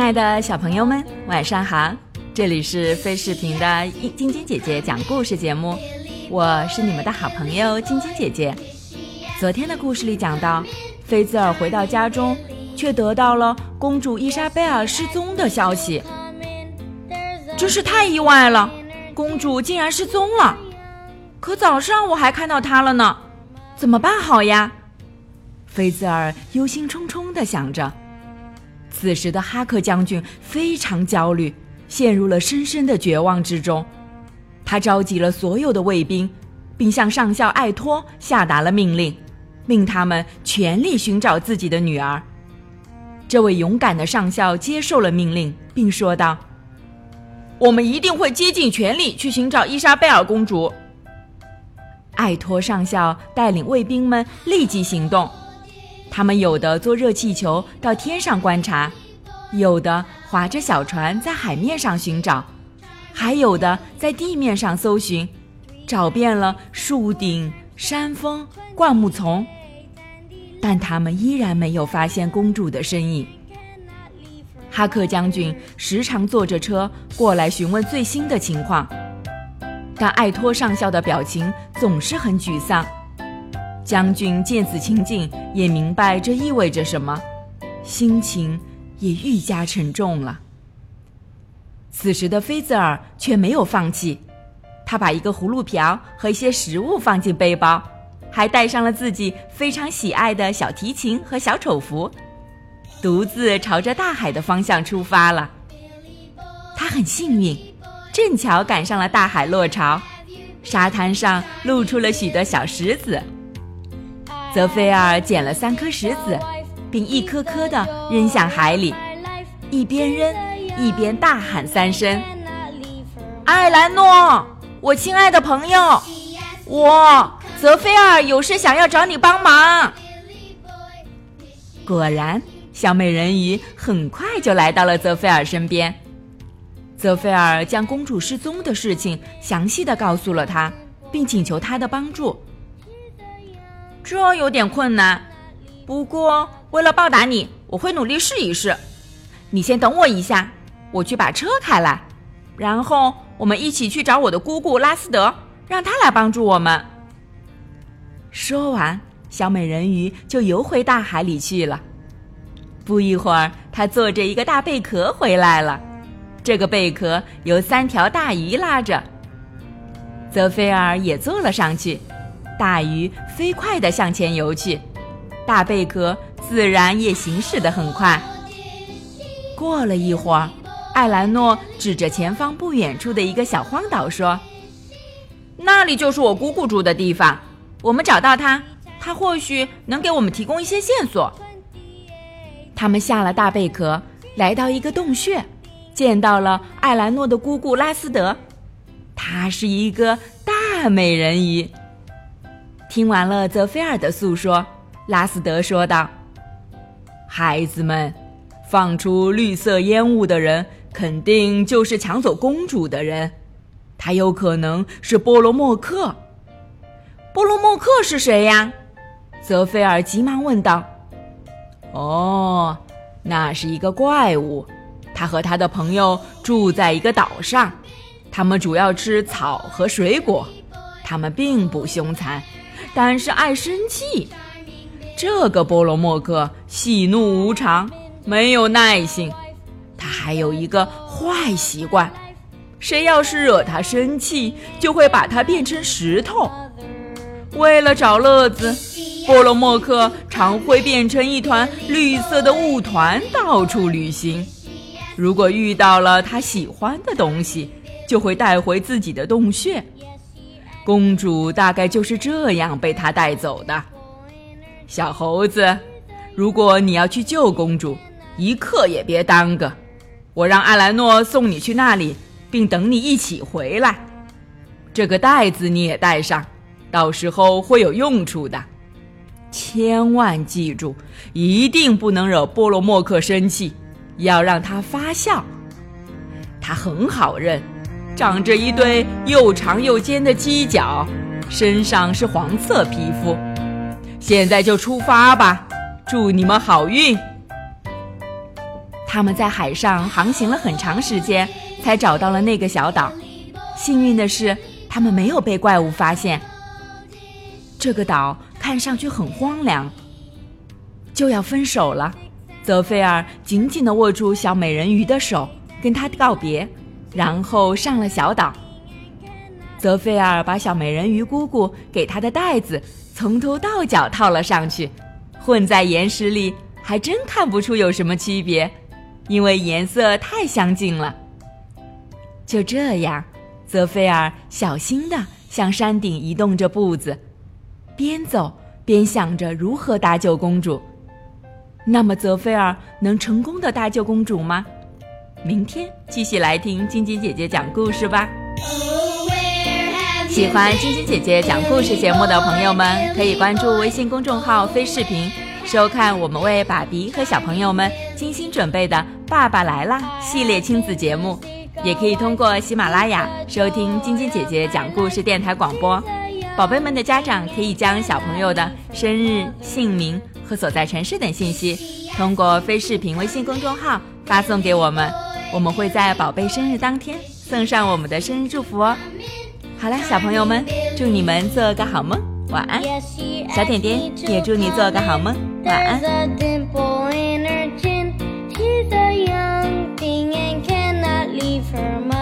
亲爱的小朋友们，晚上好！这里是飞视频的晶晶姐姐讲故事节目，我是你们的好朋友晶晶姐姐。昨天的故事里讲到，菲兹尔回到家中，却得到了公主伊莎贝尔失踪的消息，真是太意外了！公主竟然失踪了，可早上我还看到她了呢，怎么办好呀？菲兹尔忧心忡忡地想着。此时的哈克将军非常焦虑，陷入了深深的绝望之中。他召集了所有的卫兵，并向上校艾托下达了命令，命他们全力寻找自己的女儿。这位勇敢的上校接受了命令，并说道：“我们一定会竭尽全力去寻找伊莎贝尔公主。”艾托上校带领卫兵们立即行动。他们有的坐热气球到天上观察，有的划着小船在海面上寻找，还有的在地面上搜寻，找遍了树顶、山峰、灌木丛，但他们依然没有发现公主的身影。哈克将军时常坐着车过来询问最新的情况，但艾托上校的表情总是很沮丧。将军见此情景，也明白这意味着什么，心情也愈加沉重了。此时的菲泽尔却没有放弃，他把一个葫芦瓢和一些食物放进背包，还带上了自己非常喜爱的小提琴和小丑服，独自朝着大海的方向出发了。他很幸运，正巧赶上了大海落潮，沙滩上露出了许多小石子。泽菲尔捡了三颗石子，并一颗颗地扔向海里，一边扔一边大喊三声：“艾兰诺，我亲爱的朋友，我泽菲尔有事想要找你帮忙。”果然，小美人鱼很快就来到了泽菲尔身边。泽菲尔将公主失踪的事情详细的告诉了他，并请求他的帮助。这有点困难，不过为了报答你，我会努力试一试。你先等我一下，我去把车开来，然后我们一起去找我的姑姑拉斯德，让他来帮助我们。说完，小美人鱼就游回大海里去了。不一会儿，她坐着一个大贝壳回来了，这个贝壳由三条大鱼拉着，泽菲尔也坐了上去。大鱼飞快地向前游去，大贝壳自然也行驶得很快。过了一会儿，艾兰诺指着前方不远处的一个小荒岛说：“那里就是我姑姑住的地方。我们找到她，她或许能给我们提供一些线索。”他们下了大贝壳，来到一个洞穴，见到了艾兰诺的姑姑拉斯德，她是一个大美人鱼。听完了泽菲尔的诉说，拉斯德说道：“孩子们，放出绿色烟雾的人肯定就是抢走公主的人，他有可能是波罗莫克。波罗莫克是谁呀？”泽菲尔急忙问道。“哦，那是一个怪物，他和他的朋友住在一个岛上，他们主要吃草和水果，他们并不凶残。”但是爱生气，这个波罗莫克喜怒无常，没有耐性。他还有一个坏习惯，谁要是惹他生气，就会把他变成石头。为了找乐子，波罗莫克常会变成一团绿色的雾团，到处旅行。如果遇到了他喜欢的东西，就会带回自己的洞穴。公主大概就是这样被他带走的。小猴子，如果你要去救公主，一刻也别耽搁。我让阿兰诺送你去那里，并等你一起回来。这个袋子你也带上，到时候会有用处的。千万记住，一定不能惹波罗莫克生气，要让他发笑。他很好认。长着一对又长又尖的犄角，身上是黄色皮肤。现在就出发吧，祝你们好运！他们在海上航行了很长时间，才找到了那个小岛。幸运的是，他们没有被怪物发现。这个岛看上去很荒凉，就要分手了。泽菲尔紧紧地握住小美人鱼的手，跟她告别，然后上了小岛。泽菲尔把小美人鱼姑姑给她的袋子从头到脚套了上去，混在岩石里，还真看不出有什么区别。因为颜色太相近了。就这样，泽菲尔小心地向山顶移动着步子，边走边想着如何搭救公主。那么，泽菲尔能成功的搭救公主吗？明天继续来听晶晶姐姐讲故事吧。喜欢晶晶姐姐讲故事节目的朋友们，可以关注微信公众号“非视频”。收看我们为爸比和小朋友们精心准备的《爸爸来啦》系列亲子节目，也可以通过喜马拉雅收听晶晶姐姐讲故事电台广播。宝贝们的家长可以将小朋友的生日、姓名和所在城市等信息，通过非视频微信公众号发送给我们，我们会在宝贝生日当天送上我们的生日祝福哦。好了，小朋友们，祝你们做个好梦，晚安。小点点也祝你做个好梦，晚安。Her mind.